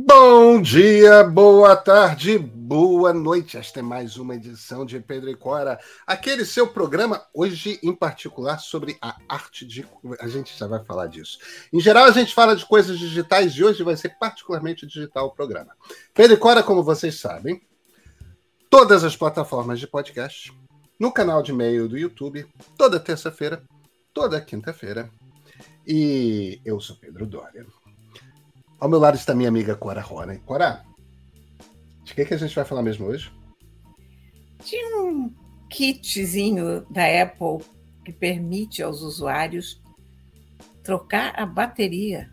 Bom dia, boa tarde, boa noite. Esta é mais uma edição de Pedro e Cora, aquele seu programa, hoje em particular sobre a arte de. A gente já vai falar disso. Em geral, a gente fala de coisas digitais e hoje vai ser particularmente digital o programa. Pedro e Cora, como vocês sabem, todas as plataformas de podcast, no canal de e-mail do YouTube, toda terça-feira, toda quinta-feira. E eu sou Pedro Dória. Ao meu lado está minha amiga Cora Rona. Cora, de que, que a gente vai falar mesmo hoje? Tinha um kitzinho da Apple que permite aos usuários trocar a bateria.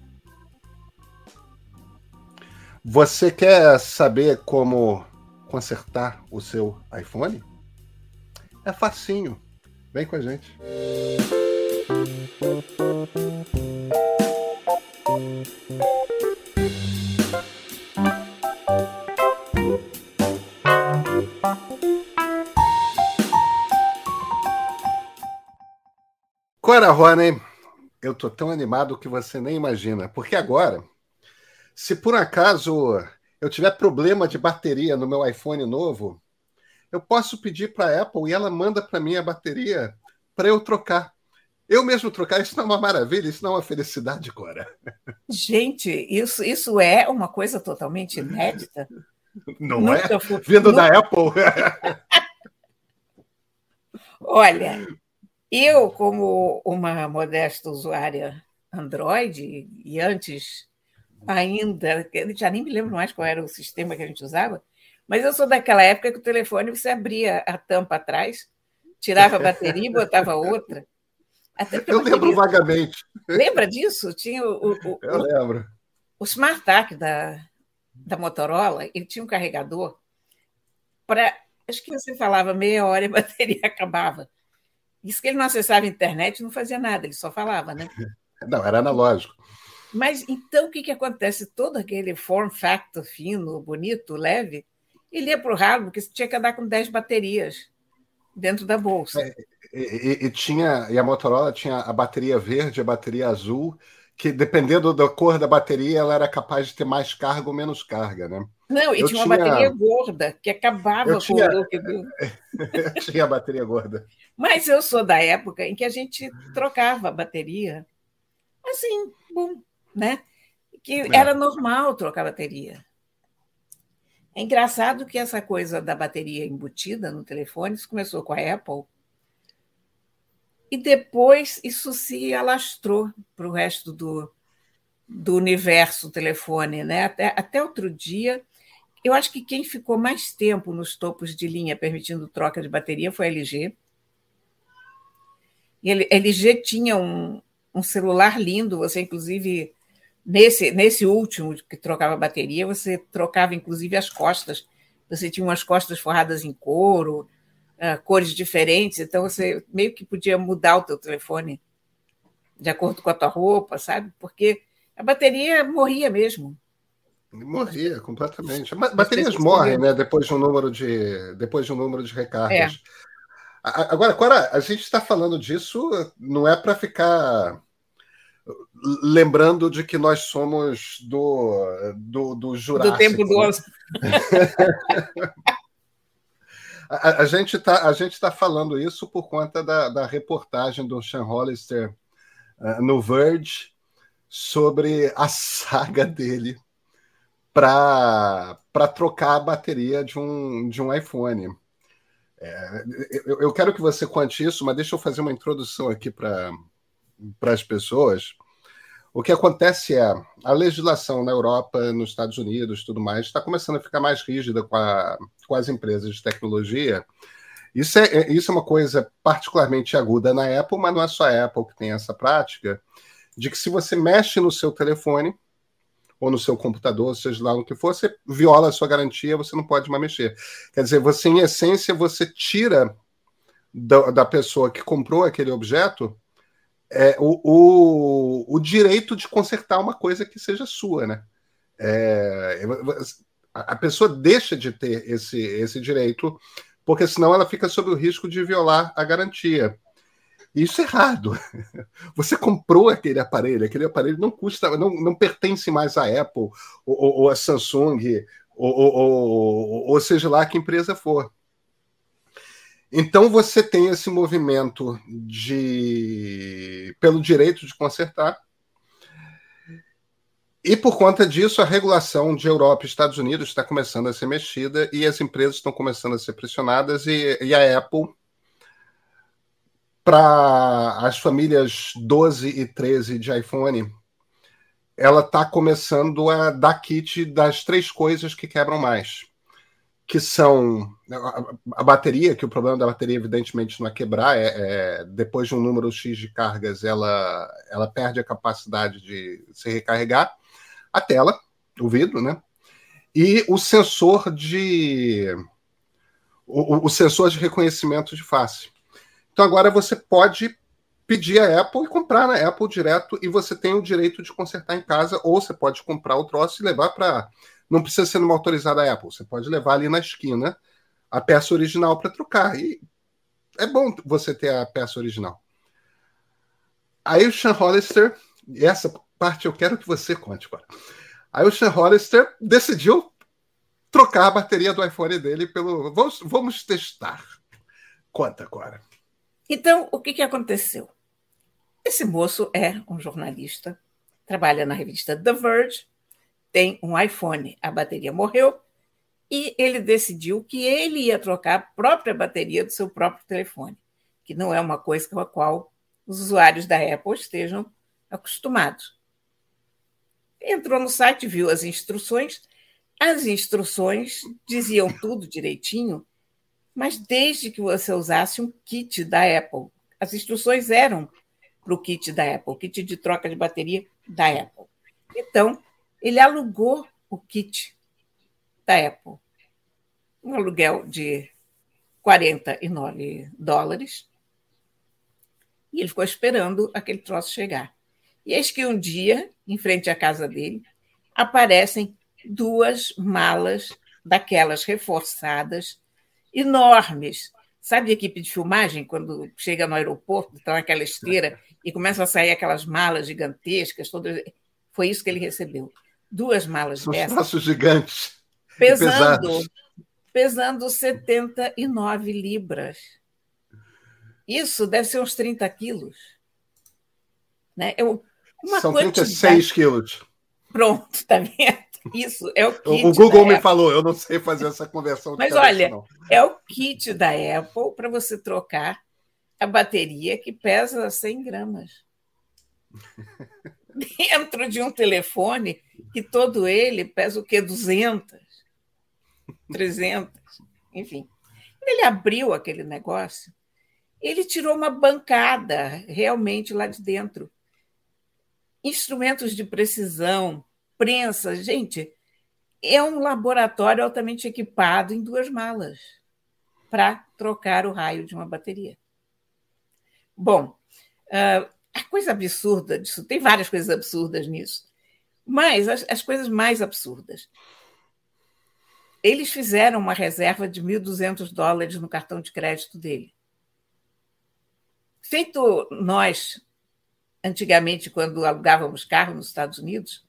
Você quer saber como consertar o seu iPhone? É facinho. Vem com a gente. Cora Rony, eu tô tão animado que você nem imagina, porque agora, se por acaso eu tiver problema de bateria no meu iPhone novo, eu posso pedir para a Apple e ela manda para mim a bateria para eu trocar. Eu mesmo trocar, isso não é uma maravilha, isso não é uma felicidade, Cora. Gente, isso, isso é uma coisa totalmente inédita. Não nunca é? Fui, Vindo nunca... da Apple. Olha, eu, como uma modesta usuária Android, e antes ainda, já nem me lembro mais qual era o sistema que a gente usava, mas eu sou daquela época que o telefone você abria a tampa atrás, tirava a bateria e botava outra. eu lembro vagamente. Lembra disso? Tinha o, o, eu lembro. O SmartTAC da, da Motorola, ele tinha um carregador para. Acho que você falava meia hora e a bateria acabava. Isso que ele não acessava a internet, não fazia nada, ele só falava, né? Não, era analógico. Mas então o que, que acontece? Todo aquele form factor fino, bonito, leve, ele ia para o ralo, porque você tinha que andar com 10 baterias dentro da bolsa. É, e, e, tinha, e a Motorola tinha a bateria verde, a bateria azul, que dependendo da cor da bateria, ela era capaz de ter mais carga ou menos carga, né? Não, e eu tinha uma tinha... bateria gorda, que acabava eu tinha... com o look do... eu tinha a bateria gorda. Mas eu sou da época em que a gente trocava a bateria. Assim, bom, né? Que é. era normal trocar bateria. É engraçado que essa coisa da bateria embutida no telefone, isso começou com a Apple, e depois isso se alastrou para o resto do, do universo telefone. Né? Até, até outro dia, eu acho que quem ficou mais tempo nos topos de linha permitindo troca de bateria foi a LG. E a LG tinha um, um celular lindo, você inclusive Nesse, nesse último que trocava bateria, você trocava inclusive as costas. Você tinha umas costas forradas em couro, uh, cores diferentes, então você meio que podia mudar o teu telefone de acordo com a tua roupa, sabe? Porque a bateria morria mesmo. Morria completamente. Baterias morrem, né? Depois de um número de depois de um número de recargas. É. Agora, Cora, a gente está falando disso não é para ficar lembrando de que nós somos do, do, do Jurássico. Do tempo do osso. a, a, gente está tá falando isso por conta da, da reportagem do Sean Hollister uh, no Verge sobre a saga dele para trocar a bateria de um, de um iPhone. É, eu, eu quero que você conte isso, mas deixa eu fazer uma introdução aqui para as pessoas. O que acontece é a legislação na Europa, nos Estados Unidos, tudo mais, está começando a ficar mais rígida com, a, com as empresas de tecnologia. Isso é, isso é uma coisa particularmente aguda na Apple, mas não é só a Apple que tem essa prática, de que se você mexe no seu telefone ou no seu computador, seja lá no que for, você viola a sua garantia, você não pode mais mexer. Quer dizer, você, em essência, você tira da, da pessoa que comprou aquele objeto é, o, o, o, direito de consertar uma coisa que seja sua, né? É, a pessoa deixa de ter esse, esse direito, porque senão ela fica sob o risco de violar a garantia. Isso é errado. Você comprou aquele aparelho, aquele aparelho não custa, não, não pertence mais à Apple ou, ou a Samsung, ou, ou, ou, seja lá que empresa for. Então você tem esse movimento de pelo direito de consertar. E por conta disso, a regulação de Europa e Estados Unidos está começando a ser mexida e as empresas estão começando a ser pressionadas, e, e a Apple para as famílias 12 e 13 de iPhone, ela está começando a dar kit das três coisas que quebram mais. Que são a, bateria, que o problema da bateria, evidentemente, não é quebrar, é, é, depois de um número X de cargas, ela, ela perde a capacidade de se recarregar. A tela, o vidro, né? E o sensor de. O, o sensor de reconhecimento de face. Então agora você pode pedir a Apple e comprar na Apple direto e você tem o direito de consertar em casa ou você pode comprar o troço e levar para não precisa ser numa autorizada Apple, você pode levar ali na esquina a peça original para trocar e é bom você ter a peça original. Aí o Sean Hollister, e essa parte eu quero que você conte agora. Aí o Sean Hollister decidiu trocar a bateria do iPhone dele pelo. Vamos, vamos testar. Conta agora. Então, o que, que aconteceu? Esse moço é um jornalista, trabalha na revista The Verge, tem um iPhone, a bateria morreu, e ele decidiu que ele ia trocar a própria bateria do seu próprio telefone, que não é uma coisa com a qual os usuários da Apple estejam acostumados. Entrou no site, viu as instruções, as instruções diziam tudo direitinho, mas desde que você usasse um kit da Apple. As instruções eram para o kit da Apple, kit de troca de bateria da Apple. Então, ele alugou o kit da Apple. Um aluguel de 49 dólares. E ele ficou esperando aquele troço chegar. E eis que um dia, em frente à casa dele, aparecem duas malas daquelas reforçadas enormes. Sabe a equipe de filmagem, quando chega no aeroporto, está naquela esteira e começam a sair aquelas malas gigantescas? Todas... Foi isso que ele recebeu. Duas malas São dessas. São gigantes. Pesando, pesando 79 libras. Isso deve ser uns 30 quilos. Né? Eu, uma São quantidade... 36 quilos. Pronto, está vendo? Isso é o kit. O Google me falou, eu não sei fazer essa conversão. Mas olha, não. é o kit da Apple para você trocar a bateria que pesa 100 gramas. Dentro de um telefone que todo ele pesa o quê? 200, 300, enfim. Ele abriu aquele negócio, ele tirou uma bancada realmente lá de dentro. Instrumentos de precisão, prensa. Gente, é um laboratório altamente equipado em duas malas para trocar o raio de uma bateria. Bom, ah, a coisa absurda disso, tem várias coisas absurdas nisso, mas as, as coisas mais absurdas. Eles fizeram uma reserva de 1.200 dólares no cartão de crédito dele. Feito nós, antigamente, quando alugávamos carro nos Estados Unidos,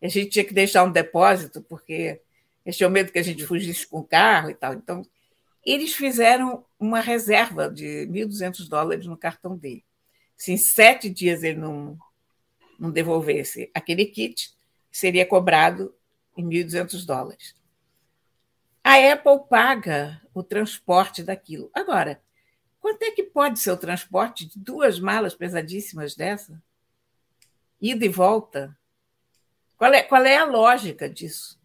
a gente tinha que deixar um depósito, porque eles tinham medo que a gente fugisse com o carro e tal. Então, eles fizeram uma reserva de 1.200 dólares no cartão dele. Se em sete dias ele não, não devolvesse aquele kit, seria cobrado em 1.200 dólares. A Apple paga o transporte daquilo. Agora, quanto é que pode ser o transporte de duas malas pesadíssimas dessa? Ida e volta? Qual é, qual é a lógica disso?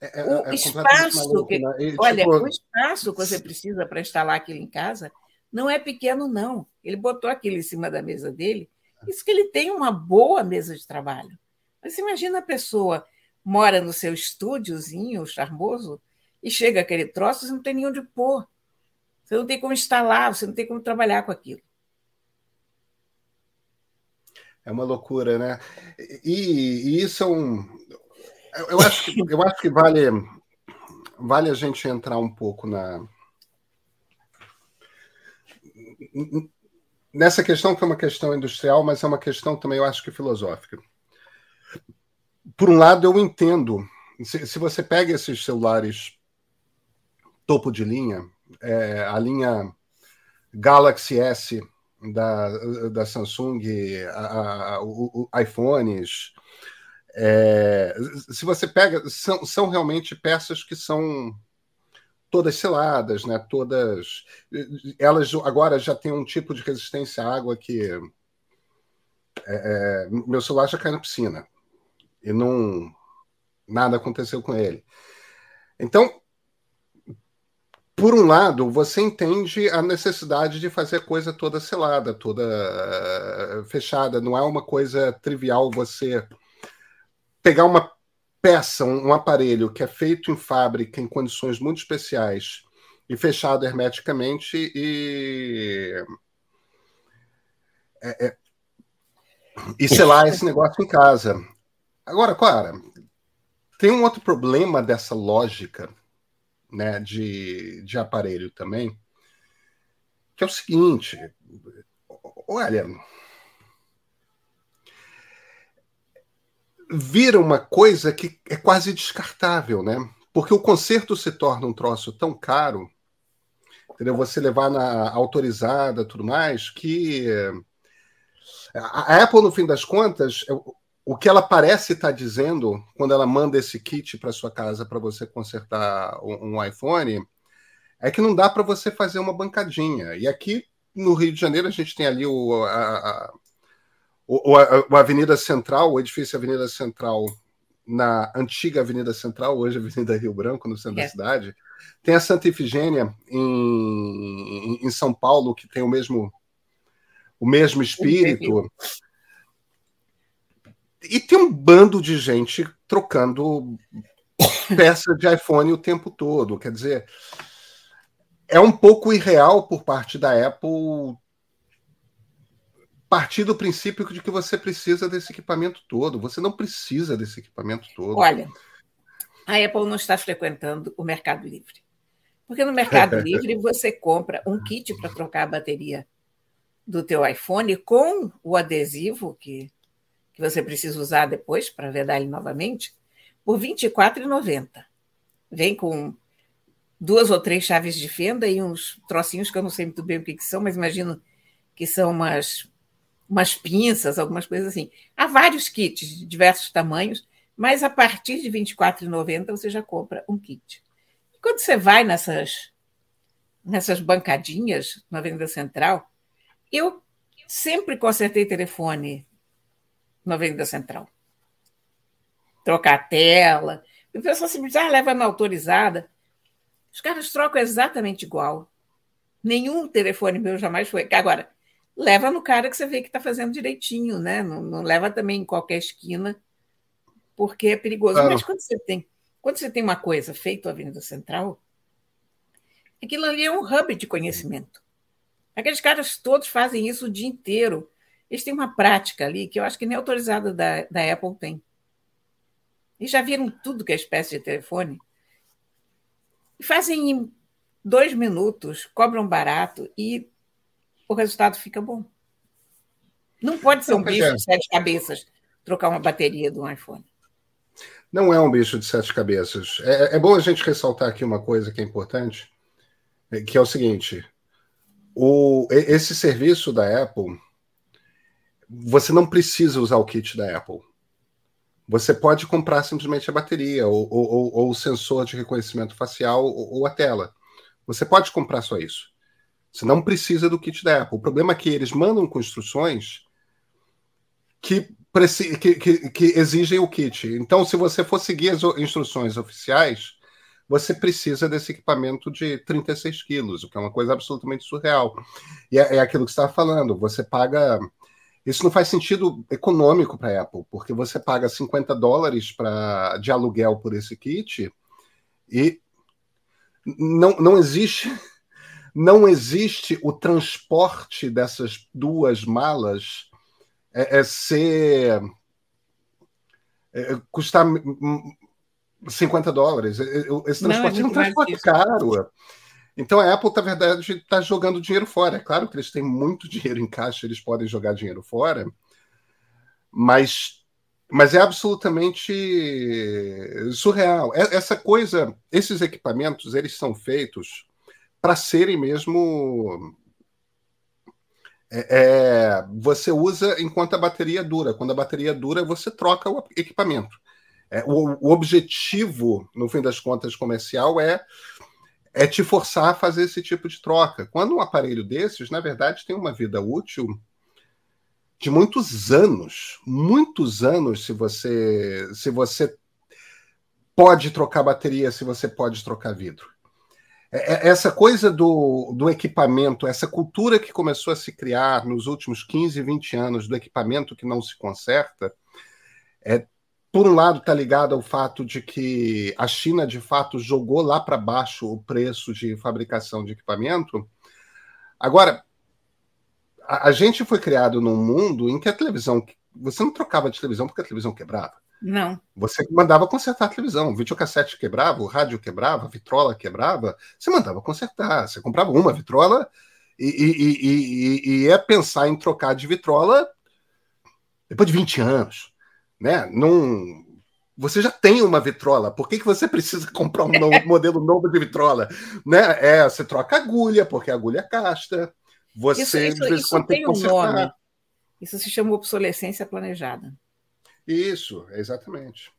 É, é, o é espaço, maluco, que, né? e, olha, tipo... o espaço que você precisa para instalar aquilo em casa não é pequeno, não. Ele botou aquilo em cima da mesa dele. Isso que ele tem uma boa mesa de trabalho. Mas imagina a pessoa mora no seu estúdiozinho charmoso e chega aquele troço, você não tem nem onde pôr. Você não tem como instalar, você não tem como trabalhar com aquilo. É uma loucura, né? E, e isso é um. Eu acho que, eu acho que vale, vale a gente entrar um pouco na, nessa questão que é uma questão industrial, mas é uma questão também, eu acho que filosófica. Por um lado, eu entendo. Se, se você pega esses celulares topo de linha, é, a linha Galaxy S da, da Samsung, a, a, o, o, iPhones, é, se você pega, são, são realmente peças que são todas seladas, né? Todas, elas agora já têm um tipo de resistência à água que é, é, meu celular já cai na piscina e não nada aconteceu com ele. Então, por um lado, você entende a necessidade de fazer coisa toda selada, toda uh, fechada. Não é uma coisa trivial você pegar uma peça, um, um, aparelho que é feito em fábrica em condições muito especiais e fechado hermeticamente e é, é, e selar esse negócio em casa. Agora, Clara, tem um outro problema dessa lógica né, de, de aparelho também, que é o seguinte: olha, vira uma coisa que é quase descartável, né? Porque o conserto se torna um troço tão caro, entendeu? Você levar na autorizada, tudo mais, que a Apple, no fim das contas, o que ela parece estar tá dizendo quando ela manda esse kit para sua casa para você consertar um, um, iPhone é que não dá para você fazer uma bancadinha. E aqui no Rio de Janeiro a gente tem ali o, a, a, o, a, a Avenida Central, o edifício Avenida Central na antiga Avenida Central, hoje Avenida Rio Branco, no centro é. da cidade. Tem a Santa Ifigênia em, em São Paulo, que tem o mesmo o mesmo espírito. E tem um bando de gente trocando peça de iPhone o tempo todo. Quer dizer, é um pouco irreal por parte da Apple partir do princípio de que você precisa desse equipamento todo. Você não precisa desse equipamento todo. Olha, a Apple não está frequentando o Mercado Livre. Porque no Mercado Livre você compra um kit para trocar a bateria do teu iPhone com o adesivo que que você precisa usar depois para vedar ele novamente, por R$ 24,90. Vem com duas ou três chaves de fenda e uns trocinhos que eu não sei muito bem o que, que são, mas imagino que são umas, umas pinças, algumas coisas assim. Há vários kits de diversos tamanhos, mas a partir de R$ 24,90 você já compra um kit. E quando você vai nessas, nessas bancadinhas na Avenida Central, eu sempre consertei telefone na Avenida Central. Trocar a tela. O pessoal se diz, ah, leva na autorizada. Os caras trocam exatamente igual. Nenhum telefone meu jamais foi. Agora, leva no cara que você vê que está fazendo direitinho, né? Não, não, leva também em qualquer esquina, porque é perigoso. Claro. Mas quando você tem, quando você tem uma coisa feita na Avenida Central, aquilo ali é um hub de conhecimento. Aqueles caras todos fazem isso o dia inteiro. Eles têm uma prática ali que eu acho que nem autorizada da, da Apple tem. E já viram tudo que é espécie de telefone. E fazem em dois minutos, cobram barato e o resultado fica bom. Não pode ser um bicho é. de sete cabeças trocar uma bateria de um iPhone. Não é um bicho de sete cabeças. É, é bom a gente ressaltar aqui uma coisa que é importante, que é o seguinte: o, esse serviço da Apple você não precisa usar o kit da Apple. Você pode comprar simplesmente a bateria, ou, ou, ou o sensor de reconhecimento facial, ou, ou, a tela. Você pode comprar só isso. Você não precisa do kit da Apple. O problema é que eles mandam com instruções que, que, que, que exigem o kit. Então, se você for seguir as instruções oficiais, você precisa desse equipamento de 36 quilos, o que é uma coisa absolutamente surreal. E é, é aquilo que você estava falando, você paga isso não faz sentido econômico para a Apple, porque você paga 50 dólares pra, de aluguel por esse kit e não, não existe não existe o transporte dessas duas malas é, é ser é, custar 50 dólares. Esse transporte não, é um transporte caro. Então a Apple, na verdade, está jogando dinheiro fora. É claro que eles têm muito dinheiro em caixa, eles podem jogar dinheiro fora, mas, mas é absolutamente surreal. Essa coisa, esses equipamentos, eles são feitos para serem mesmo. É, é, você usa enquanto a bateria dura. Quando a bateria dura, você troca o equipamento. É, o, o objetivo, no fim das contas, comercial é é te forçar a fazer esse tipo de troca. Quando um aparelho desses, na verdade, tem uma vida útil de muitos anos, muitos anos, se você se você pode trocar bateria, se você pode trocar vidro. É, é, essa coisa do, do equipamento, essa cultura que começou a se criar nos últimos 15, 20 anos do equipamento que não se conserta, é, por um lado, está ligado ao fato de que a China, de fato, jogou lá para baixo o preço de fabricação de equipamento. Agora, a, a, gente foi criado num mundo em que a televisão. Você não trocava de televisão porque a televisão quebrava. Não. Você mandava consertar a televisão. O videocassete quebrava, o rádio quebrava, a vitrola quebrava. Você mandava consertar. Você comprava uma vitrola e, e, e, e ia pensar em trocar de vitrola depois de 20 anos né? Não, você já tem uma vitrola, por que, que você precisa comprar um novo, modelo novo de vitrola? Né? É, você troca agulha, porque a agulha casta. Você isso, isso, quando tem, tem um nome. Isso se chama obsolescência planejada. Isso, exatamente.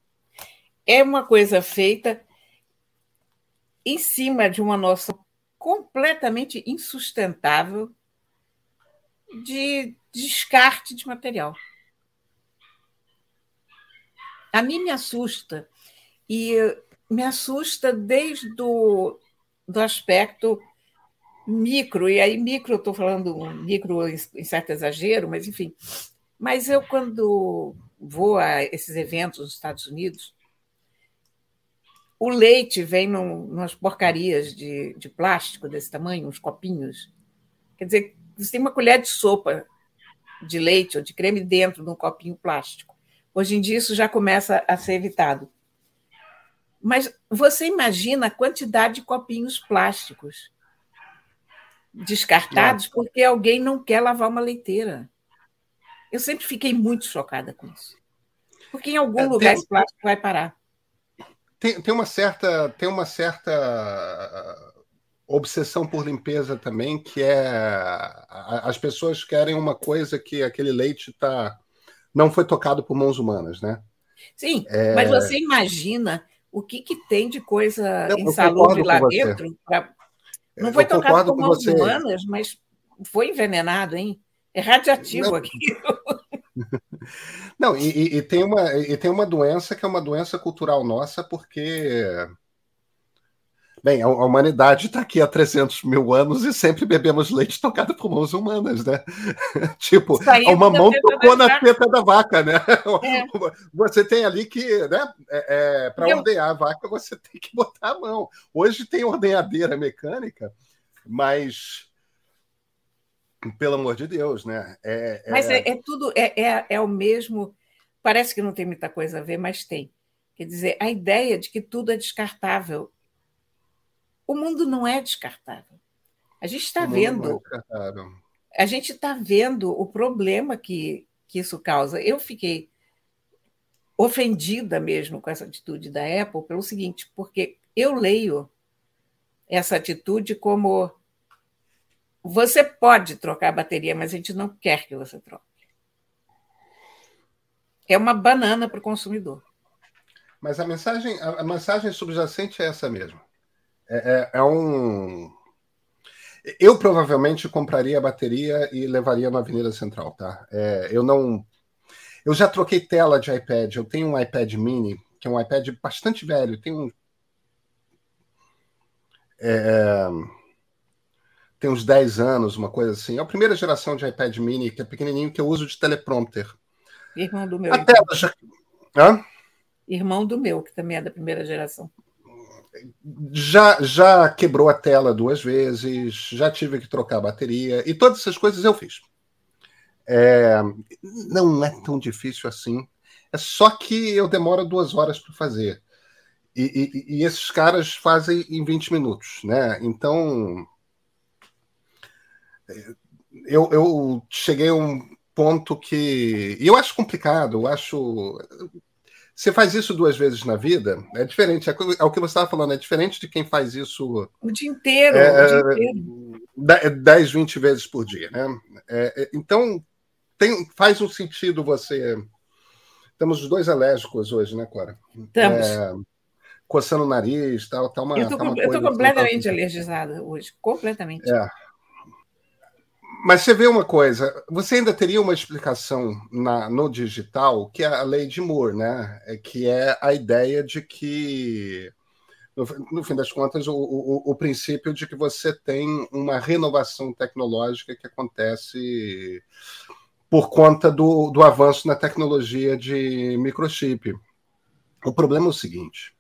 É uma coisa feita em cima de uma noção completamente insustentável de descarte de material a mim me assusta. E me assusta desde do, do aspecto micro, e aí micro, eu estou falando micro em, certo exagero, mas enfim. Mas eu, quando vou a esses eventos nos Estados Unidos, o leite vem num, umas porcarias de, de plástico desse tamanho, uns copinhos. Quer dizer, você tem uma colher de sopa de leite ou de creme dentro de um copinho plástico. Hoje em dia isso já começa a ser evitado. Mas você imagina a quantidade de copinhos plásticos descartados não. porque alguém não quer lavar uma leiteira. Eu sempre fiquei muito chocada com isso. Porque em algum é, lugar tem, esse plástico vai parar. Tem, tem, uma certa tem uma certa uh, obsessão por limpeza também, que é as pessoas querem uma coisa que aquele leite está não foi tocado por mãos humanas, né? Sim, é... mas você imagina o que, que tem de coisa insalubre lá dentro? Pra... Não foi tocado por mãos você. humanas, mas foi envenenado, hein? É radiativo aquilo. Não, e, e, tem uma, e tem uma doença que é uma doença cultural nossa, porque Bem, a humanidade está aqui há 300 mil anos e sempre bebemos leite tocado por mãos humanas, né? tipo, uma mão tocou na teta da vaca, né? É. Você tem ali que, né? É, é, Para ordenhar a vaca, você tem que botar a mão. Hoje tem ordenhadeira mecânica, mas pelo amor de Deus, né? É, é mas é, é tudo, é, é, é o mesmo. Parece que não tem muita coisa a ver, mas tem. Quer dizer, a ideia de que tudo é descartável o mundo não é descartável. A gente está vendo. É a gente está vendo o problema que, que isso causa. Eu fiquei ofendida mesmo com essa atitude da Apple pelo seguinte, porque eu leio essa atitude como você pode trocar a bateria, mas a gente não quer que você troque. É uma banana para o consumidor. Mas a mensagem, a mensagem subjacente é essa mesmo. É, é, é um. Eu provavelmente compraria a bateria e levaria na Avenida Central, tá? É, eu não. Eu já troquei tela de iPad. Eu tenho um iPad mini, que é um iPad bastante velho. Tem um. É, tem uns 10 anos, uma coisa assim. É a primeira geração de iPad mini, que é pequenininho, que eu uso de teleprompter. Irmão do meu. A tela já... Hã? Irmão do meu, que também é da primeira geração já, já quebrou a tela duas vezes, já tive que trocar a bateria, e todas essas coisas eu fiz. É, não é tão difícil assim. É só que eu demoro duas horas para fazer. E, e, e, esses caras fazem em 20 minutos, né? Então, eu, eu cheguei a um ponto que. E eu acho complicado, eu acho. Você faz isso duas vezes na vida, é diferente. É, é o que você estava falando, é diferente de quem faz isso. O dia inteiro. É, o dia inteiro. 10, 20 vezes por dia, né? É, é, então, tem, faz um sentido você. Estamos os dois alérgicos hoje, né, Cora? Estamos. É, coçando o nariz, tal, tá uma. Eu estou tá completamente assim, alergizada hoje, completamente. É. Mas você vê uma coisa, você ainda teria uma explicação na, no digital, que é a lei de Moore, né? É, que é a ideia de que, no, no fim das contas, o, o, o, princípio de que você tem uma renovação tecnológica que acontece por conta do, do avanço na tecnologia de microchip. O problema é o seguinte: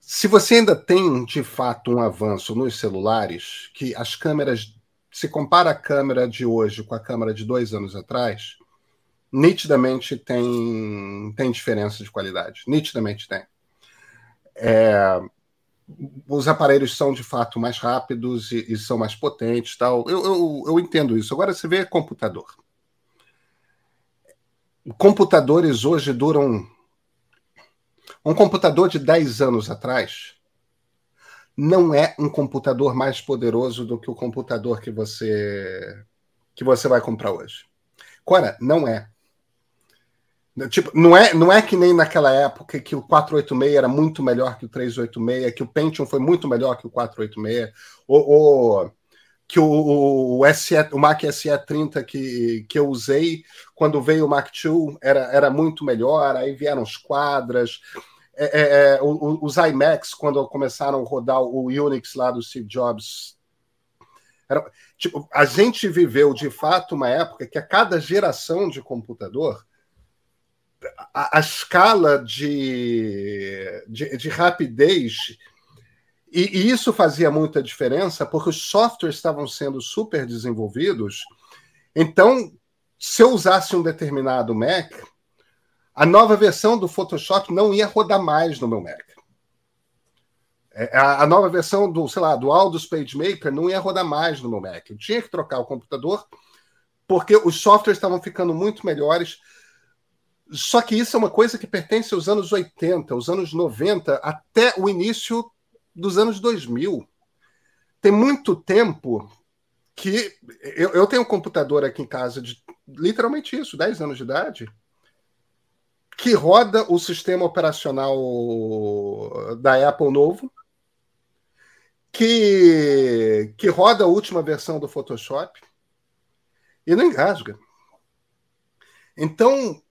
se você ainda tem de fato um avanço nos celulares, que as câmeras se compara a câmera de hoje com a câmera de dois anos atrás, nitidamente tem, tem diferença de qualidade. Nitidamente tem. É, os aparelhos são de fato mais rápidos e, e são mais potentes. tal. Eu, eu, eu, entendo isso. Agora você vê computador. Computadores hoje duram. Um computador de 10 anos atrás não é um computador mais poderoso do que o computador que você que você vai comprar hoje. Cora, não é. Tipo, não é, não é que nem naquela época que o 486 era muito melhor que o 386, que o Pentium foi muito melhor que o 486, ou, ou que o, o, SE, o Mac SE30 que, que eu usei quando veio o Mac 2 era, era muito melhor, aí vieram os quadras, é, é, é os iMacs, quando começaram a rodar o Unix lá do Steve Jobs, era, tipo, a gente viveu de fato uma época que a cada geração de computador a, a escala de, de, de rapidez e, e, isso fazia muita diferença porque os softwares estavam sendo super desenvolvidos. Então, se eu usasse um determinado Mac, a nova versão do Photoshop não ia rodar mais no meu Mac. É, a, nova versão do, sei lá, do Aldous PageMaker não ia rodar mais no meu Mac. Eu tinha que trocar o computador porque os softwares estavam ficando muito melhores. Só que isso é uma coisa que pertence aos anos 80, aos anos 90, até o início dos anos 2000. Tem muito tempo que eu, eu tenho um computador aqui em casa de literalmente isso, 10 anos de idade que roda o sistema operacional da Apple novo, que, que roda a última versão do Photoshop e não engasga. Então,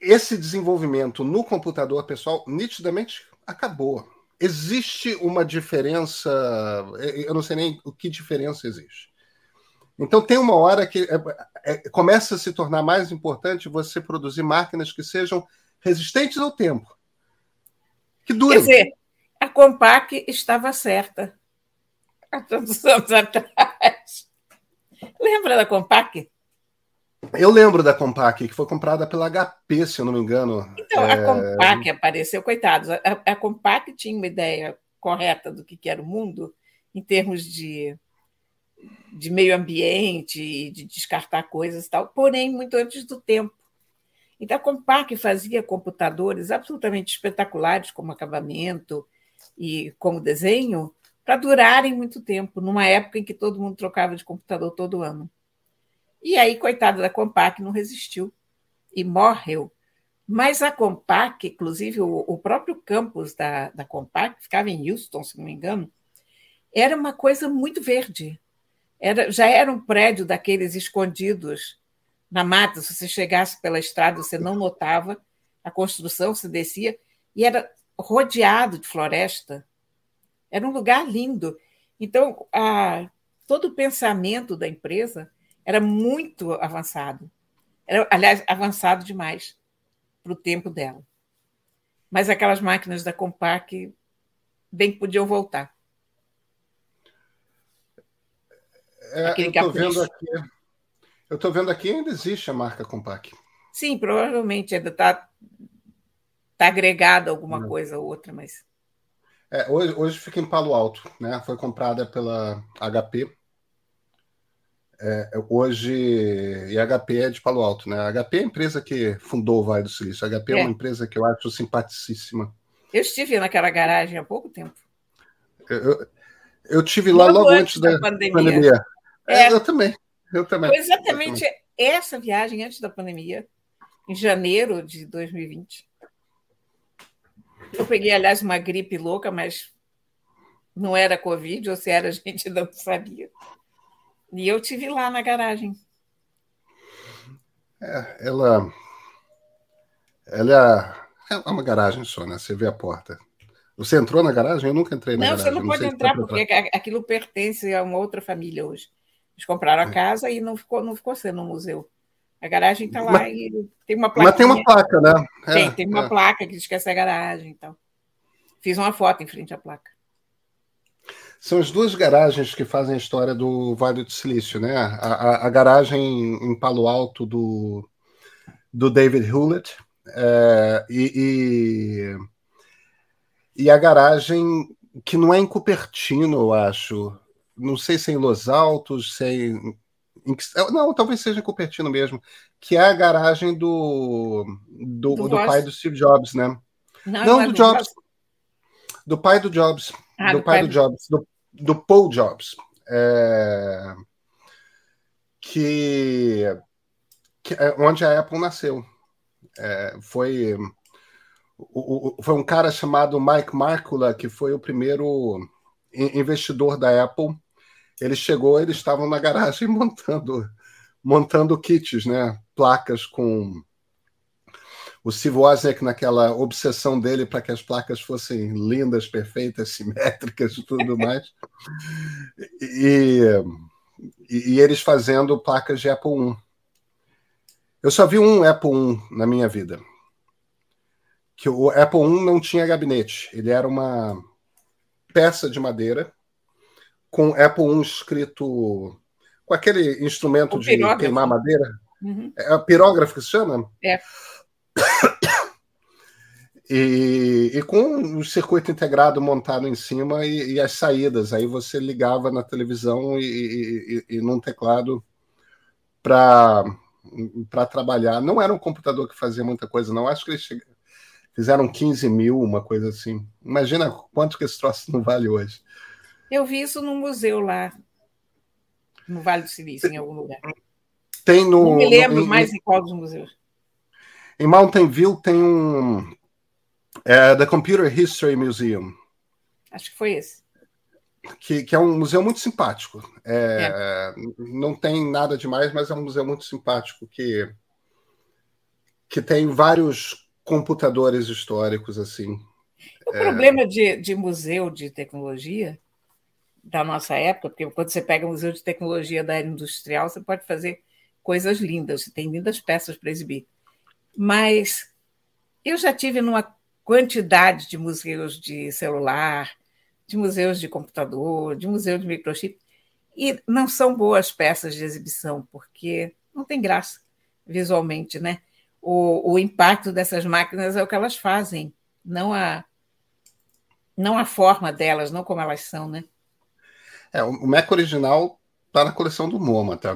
esse desenvolvimento no computador pessoal nitidamente acabou. Existe uma diferença, eu não sei nem o que diferença existe. Então tem uma hora que é, é, começa a se tornar mais importante você produzir máquinas que sejam resistentes ao tempo. Que durem. Quer dizer, a Compaq estava certa há tantos anos atrás. Lembra da Compaq? Eu lembro da Compaq, que foi comprada pela HP, se eu não me engano. Então, é... a Compaq apareceu, coitados. A, a Compaq tinha uma ideia correta do que era o mundo em termos de de meio ambiente, de descartar coisas e tal, porém muito antes do tempo. Então a Compaq fazia computadores absolutamente espetaculares como acabamento e como desenho para durarem muito tempo, numa época em que todo mundo trocava de computador todo ano. E aí, coitada da Compaq, não resistiu e morreu. Mas a Compaq, inclusive o, o próprio campus da, da Compaq, ficava em Houston, se não me engano, era uma coisa muito verde. Era, já era um prédio daqueles escondidos na mata. Se você chegasse pela estrada, você não notava a construção, se descia, e era rodeado de floresta. Era um lugar lindo. Então, a, todo o pensamento da empresa era muito avançado. Era, aliás, avançado demais para o tempo dela. Mas aquelas máquinas da Compaq bem podiam voltar. É, eu estou vendo aqui. Eu estou vendo aqui ainda existe a marca Compaq. Sim, provavelmente ainda está tá agregado alguma hum. coisa ou outra, mas. É, hoje, hoje fica em Palo Alto, né? Foi comprada pela HP. É, hoje, e a HP é de Palo Alto, né? A HP é a empresa que fundou o Vale do Silício. A HP é, é uma empresa que eu acho simpaticíssima. Eu estive naquela garagem há pouco tempo. Eu, eu, eu tive lá logo, logo antes, da, da pandemia. pandemia. É, eu também. Eu também. Foi exatamente também. essa viagem antes da pandemia, em janeiro de 2020. Eu peguei, aliás, uma gripe louca, mas não era Covid, ou se era, a gente não sabia. E eu tive lá na garagem. É, ela, ela é uma garagem só, né? Você vê a porta. Você entrou na garagem? Eu nunca entrei na não, garagem. Não, você não pode entrar, porque aquilo pertence a uma outra família hoje. Eles compraram a é. casa e não ficou, não ficou sendo um museu. A garagem está lá mas, e tem uma placa. Mas tem uma placa, né? É, tem, tem uma é. placa que diz que essa é a garagem. Então. Fiz uma foto em frente à placa. São as duas garagens que fazem a história do Vale do Silício, né? A, a, a garagem em Palo Alto do, do David Hewlett é, e, e, e, a garagem que não é em Cupertino, eu acho. Não sei se é em Los Altos, se é em, não, talvez seja em Cupertino mesmo, que é a garagem do, do, do, do pai do Steve Jobs, né? Não, não do Jobs. Do pai do Jobs. Ah, do, do, pai, pai do, Jobs. Do, do Paul Jobs. É, que, que é onde a Apple nasceu. É, foi, o, o, foi um cara chamado Mike Markula, que foi o primeiro investidor da Apple. Ele chegou, eles estavam na garagem montando montando kits, né? Placas com o Steve Wozniak naquela obsessão dele para que as placas fossem lindas, perfeitas, simétricas e tudo mais. E, e, e, eles fazendo placas de Apple I. Eu só vi um Apple I na minha vida. Que o Apple I não tinha gabinete. Ele era uma peça de madeira com Apple I escrito com aquele instrumento o de pirógrafo. queimar madeira. Uhum. É pirógrafo que se chama? É. E, e, com o circuito integrado montado em cima e, e as saídas. Aí você ligava na televisão e, e num teclado para trabalhar. Não era um computador que fazia muita coisa, não. Acho que eles fizeram 15 mil, uma coisa assim. Imagina quanto que esse troço não vale hoje. Eu vi isso no museu lá, no Vale do Silício, em algum lugar. Tem no. Não me lembro no, mais em qual dos museus. Em Mountain View tem um. É, The Computer History Museum. Acho que foi esse. Que, que é um museu muito simpático. É, é. Não tem nada demais, mas é um museu muito simpático que, que tem vários computadores históricos assim. O é... problema de, de museu de tecnologia da nossa época, porque quando você pega o museu de tecnologia da era industrial, você pode fazer coisas lindas, tem lindas peças para exibir. Mas eu já tive numa quantidade de museus de celular, de museus de computador, de museu de microchip, e não são boas peças de exibição, porque não tem graça visualmente, né? O, o impacto dessas máquinas é o que elas fazem, não a, não a forma delas, não como elas são, né? É, o Mac original está na coleção do MoMA, tá?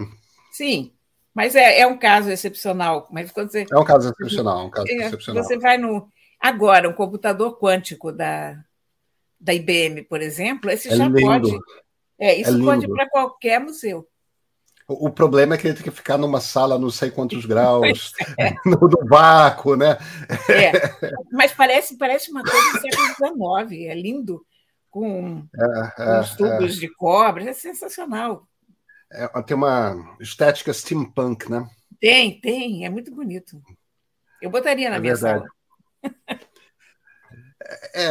Sim, mas é, é um caso excepcional. Mas quando você, é um caso excepcional, um caso é, excepcional. Você vai no. Agora, um computador quântico da, da IBM, por exemplo, esse é já lindo. pode. É, isso é pode ir para qualquer museu. O, o, problema é que ele tem que ficar numa sala não sei quantos graus, é. no, no, vácuo, né? É. Mas parece, parece uma coisa do século XIX, é lindo, com é, os tubos de cobre, é sensacional. É, tem uma estética steampunk, né? Tem, tem, é muito bonito. Eu botaria na é minha verdade. sala. É,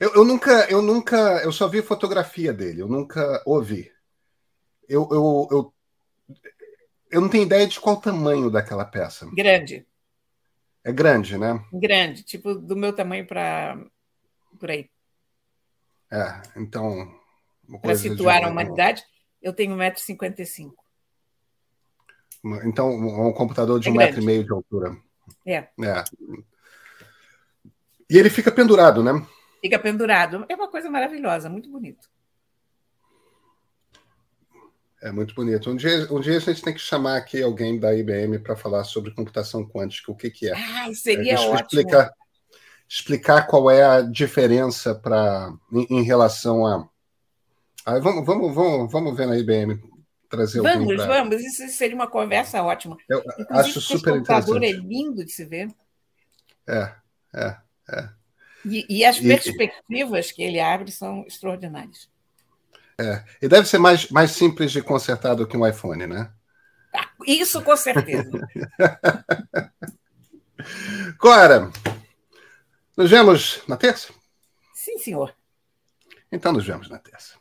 eu, eu, nunca, eu nunca, eu só vi fotografia dele, eu nunca ouvi. Eu, eu, eu, eu não tenho ideia de qual o tamanho daquela peça. Grande. É grande, né? Grande, tipo do meu tamanho para por aí. É, então. Para situar de... a humanidade, eu tenho 1,55m. Então, um computador de é um grande. metro e meio de altura. É. é. E ele fica pendurado, né? Fica pendurado. É uma coisa maravilhosa, muito bonito. É muito bonito. Um dia, um dia a gente tem que chamar aqui alguém da IBM para falar sobre computação quântica, o que, que é. Ah, seria é, ótimo. Explicar, explicar qual é a diferença pra, em, em relação a. Ah, vamos, vamos, vamos, vamos ver na IBM trazer Vamos, pra... vamos. Isso seria uma conversa ótima. Eu Inclusive, acho super interessante. é lindo de se ver. É, é, é. E, e as e, perspectivas que ele abre são extraordinárias. É. E deve ser mais, mais simples de consertar do que um iPhone, né? Isso com certeza. Cora, nos vemos na terça? Sim, senhor. Então nos vemos na terça.